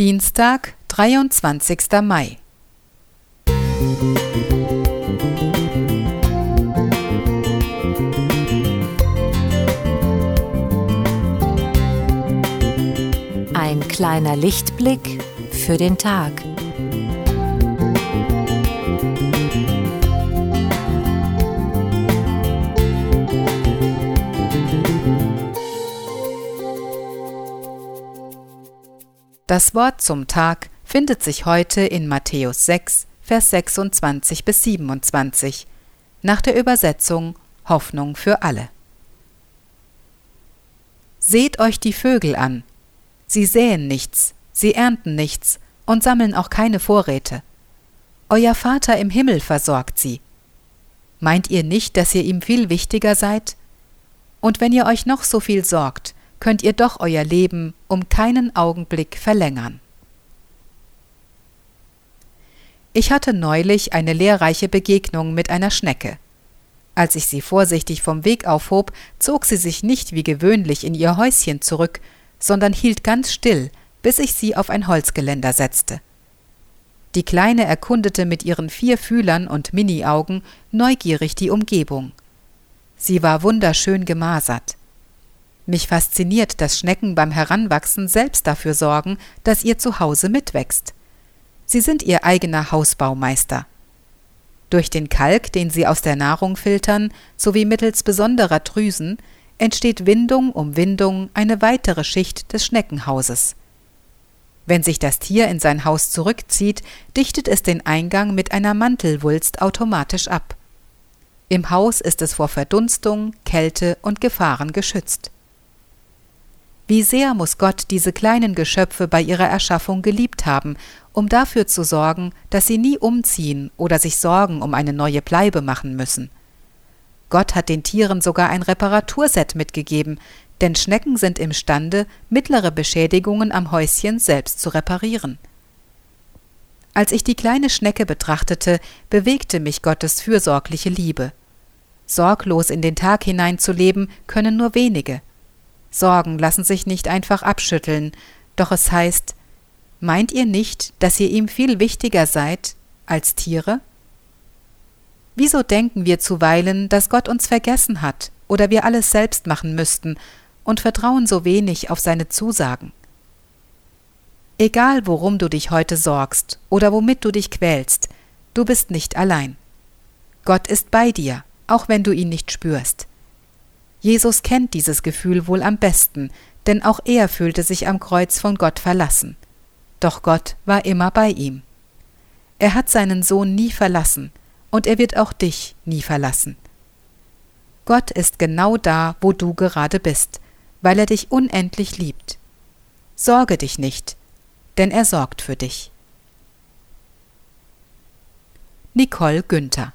Dienstag, 23. Mai. Ein kleiner Lichtblick für den Tag. Das Wort zum Tag findet sich heute in Matthäus 6, Vers 26 bis 27 nach der Übersetzung Hoffnung für alle. Seht euch die Vögel an. Sie säen nichts, sie ernten nichts und sammeln auch keine Vorräte. Euer Vater im Himmel versorgt sie. Meint ihr nicht, dass ihr ihm viel wichtiger seid? Und wenn ihr euch noch so viel sorgt, könnt ihr doch euer Leben um keinen Augenblick verlängern. Ich hatte neulich eine lehrreiche Begegnung mit einer Schnecke. Als ich sie vorsichtig vom Weg aufhob, zog sie sich nicht wie gewöhnlich in ihr Häuschen zurück, sondern hielt ganz still, bis ich sie auf ein Holzgeländer setzte. Die Kleine erkundete mit ihren vier Fühlern und Miniaugen neugierig die Umgebung. Sie war wunderschön gemasert. Mich fasziniert, dass Schnecken beim Heranwachsen selbst dafür sorgen, dass ihr Zuhause mitwächst. Sie sind ihr eigener Hausbaumeister. Durch den Kalk, den sie aus der Nahrung filtern, sowie mittels besonderer Drüsen, entsteht Windung um Windung eine weitere Schicht des Schneckenhauses. Wenn sich das Tier in sein Haus zurückzieht, dichtet es den Eingang mit einer Mantelwulst automatisch ab. Im Haus ist es vor Verdunstung, Kälte und Gefahren geschützt. Wie sehr muss Gott diese kleinen Geschöpfe bei ihrer Erschaffung geliebt haben, um dafür zu sorgen, dass sie nie umziehen oder sich Sorgen um eine neue Bleibe machen müssen. Gott hat den Tieren sogar ein Reparaturset mitgegeben, denn Schnecken sind imstande, mittlere Beschädigungen am Häuschen selbst zu reparieren. Als ich die kleine Schnecke betrachtete, bewegte mich Gottes fürsorgliche Liebe. Sorglos in den Tag hineinzuleben können nur wenige. Sorgen lassen sich nicht einfach abschütteln, doch es heißt, meint ihr nicht, dass ihr ihm viel wichtiger seid als Tiere? Wieso denken wir zuweilen, dass Gott uns vergessen hat oder wir alles selbst machen müssten und vertrauen so wenig auf seine Zusagen? Egal worum du dich heute sorgst oder womit du dich quälst, du bist nicht allein. Gott ist bei dir, auch wenn du ihn nicht spürst. Jesus kennt dieses Gefühl wohl am besten, denn auch er fühlte sich am Kreuz von Gott verlassen. Doch Gott war immer bei ihm. Er hat seinen Sohn nie verlassen, und er wird auch dich nie verlassen. Gott ist genau da, wo du gerade bist, weil er dich unendlich liebt. Sorge dich nicht, denn er sorgt für dich. Nicole Günther